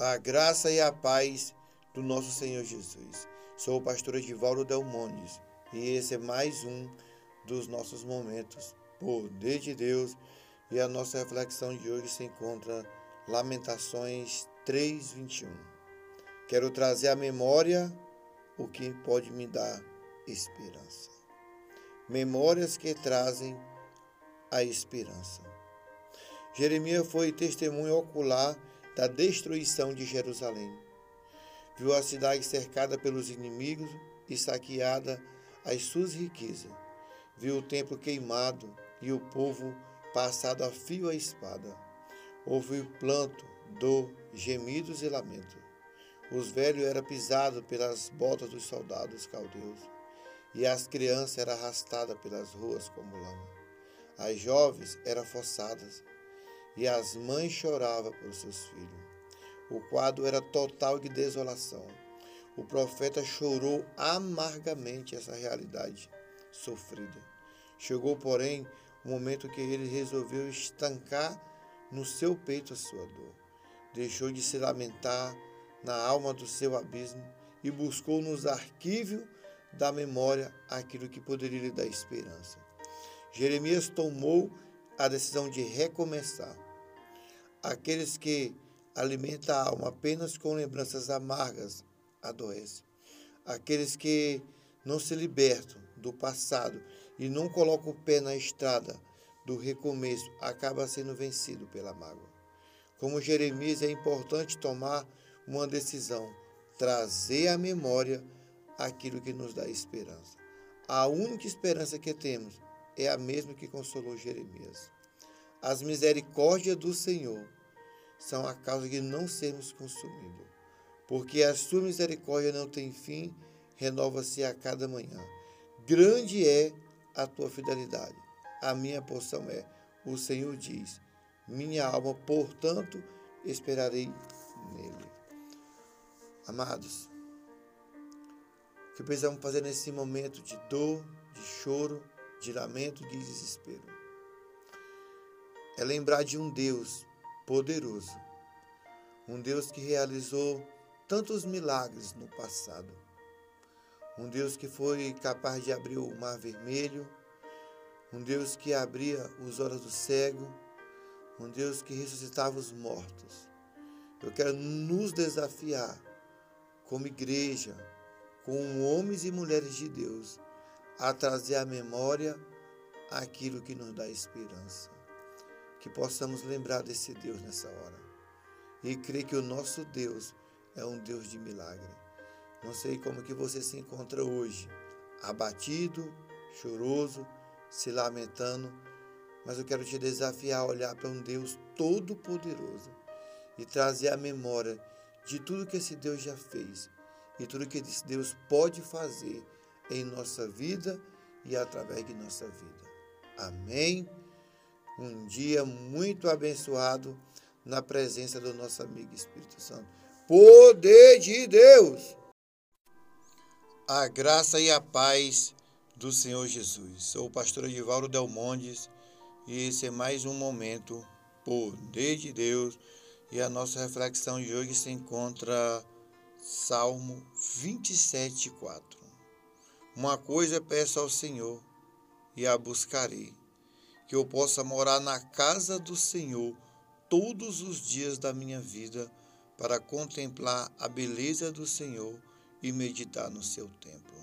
A graça e a paz do nosso Senhor Jesus. Sou o pastor Edivaldo Delmondes e esse é mais um dos nossos momentos. Poder de Deus e a nossa reflexão de hoje se encontra Lamentações 3:21. Quero trazer à memória o que pode me dar esperança. Memórias que trazem a esperança. Jeremias foi testemunho ocular da destruição de Jerusalém. Viu a cidade cercada pelos inimigos e saqueada as suas riquezas. Viu o templo queimado e o povo passado a fio a espada. Ouviu planto, dor, gemidos e lamento. Os velhos eram pisados pelas botas dos soldados caldeus, e as crianças eram arrastadas pelas ruas como lama. As jovens eram forçadas, e as mães choravam por seus filhos. O quadro era total de desolação. O profeta chorou amargamente essa realidade sofrida. Chegou, porém, o momento que ele resolveu estancar no seu peito a sua dor. Deixou de se lamentar na alma do seu abismo e buscou nos arquivos da memória aquilo que poderia lhe dar esperança. Jeremias tomou a decisão de recomeçar Aqueles que alimentam a alma apenas com lembranças amargas adoecem. Aqueles que não se libertam do passado e não colocam o pé na estrada do recomeço acaba sendo vencido pela mágoa. Como Jeremias, é importante tomar uma decisão, trazer à memória aquilo que nos dá esperança. A única esperança que temos é a mesma que consolou Jeremias. As misericórdias do Senhor são a causa de não sermos consumidos, porque a sua misericórdia não tem fim, renova-se a cada manhã. Grande é a tua fidelidade. A minha porção é, o Senhor diz, minha alma, portanto, esperarei nele. Amados, o que precisamos fazer nesse momento de dor, de choro, de lamento, de desespero? é lembrar de um Deus poderoso, um Deus que realizou tantos milagres no passado, um Deus que foi capaz de abrir o mar vermelho, um Deus que abria os olhos do cego, um Deus que ressuscitava os mortos. Eu quero nos desafiar, como igreja, como homens e mulheres de Deus, a trazer à memória aquilo que nos dá esperança que possamos lembrar desse Deus nessa hora e crer que o nosso Deus é um Deus de milagre. Não sei como que você se encontra hoje, abatido, choroso, se lamentando, mas eu quero te desafiar a olhar para um Deus todo-poderoso e trazer a memória de tudo que esse Deus já fez e tudo que esse Deus pode fazer em nossa vida e através de nossa vida. Amém um dia muito abençoado na presença do nosso amigo Espírito Santo. Poder de Deus! A graça e a paz do Senhor Jesus. Sou o pastor Edivaldo Delmondes e esse é mais um momento Poder de Deus e a nossa reflexão de hoje se encontra Salmo 27, 4. Uma coisa peço ao Senhor e a buscarei que eu possa morar na casa do Senhor todos os dias da minha vida para contemplar a beleza do Senhor e meditar no seu templo.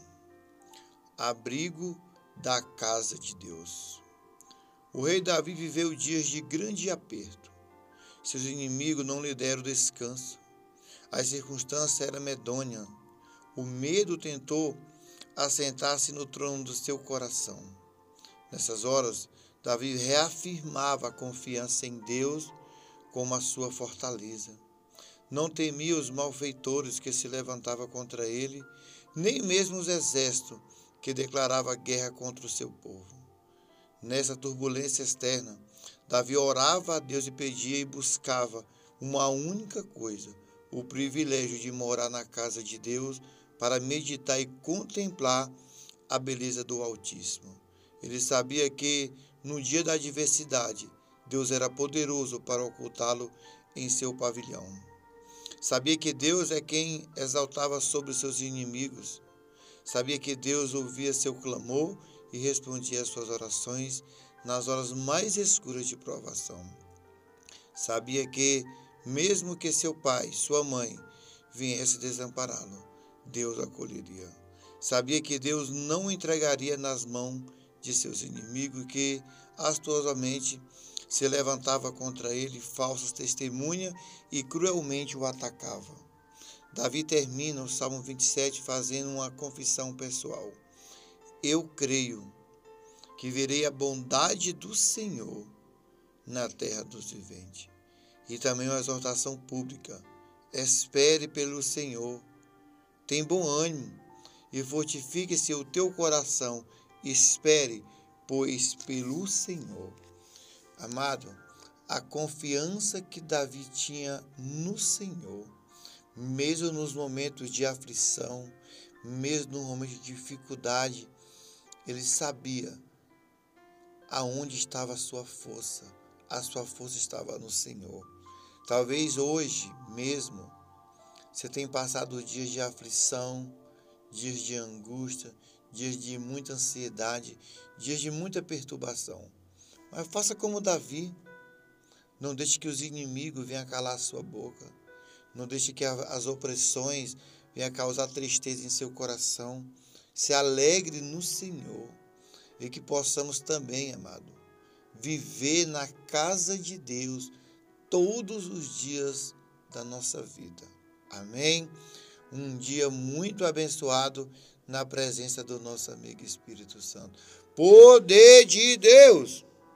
Abrigo da casa de Deus. O rei Davi viveu dias de grande aperto. Seus inimigos não lhe deram descanso. As circunstâncias eram medonhas. O medo tentou assentar-se no trono do seu coração. Nessas horas, Davi reafirmava a confiança em Deus como a sua fortaleza. Não temia os malfeitores que se levantavam contra ele, nem mesmo os exércitos que declarava guerra contra o seu povo. Nessa turbulência externa, Davi orava a Deus e pedia e buscava uma única coisa: o privilégio de morar na casa de Deus para meditar e contemplar a beleza do Altíssimo. Ele sabia que no dia da adversidade, Deus era poderoso para ocultá-lo em seu pavilhão. Sabia que Deus é quem exaltava sobre seus inimigos. Sabia que Deus ouvia seu clamor e respondia às suas orações nas horas mais escuras de provação. Sabia que, mesmo que seu pai, sua mãe, viesse desampará-lo, Deus acolheria. Sabia que Deus não entregaria nas mãos de seus inimigos que astuosamente se levantava contra ele falsas testemunhas e cruelmente o atacava. Davi termina o Salmo 27 fazendo uma confissão pessoal. Eu creio que verei a bondade do Senhor na terra dos viventes. E também uma exortação pública. Espere pelo Senhor. Tem bom ânimo e fortifique-se o teu coração. Espere, pois, pelo Senhor. Amado, a confiança que Davi tinha no Senhor, mesmo nos momentos de aflição, mesmo nos momentos de dificuldade, ele sabia aonde estava a sua força. A sua força estava no Senhor. Talvez hoje mesmo você tenha passado dias de aflição, dias de angústia, dias de muita ansiedade, dias de muita perturbação. Mas faça como Davi. Não deixe que os inimigos venham calar sua boca. Não deixe que as opressões venham causar tristeza em seu coração. Se alegre no Senhor. E que possamos também, amado, viver na casa de Deus todos os dias da nossa vida. Amém? Um dia muito abençoado na presença do nosso amigo Espírito Santo. Poder de Deus!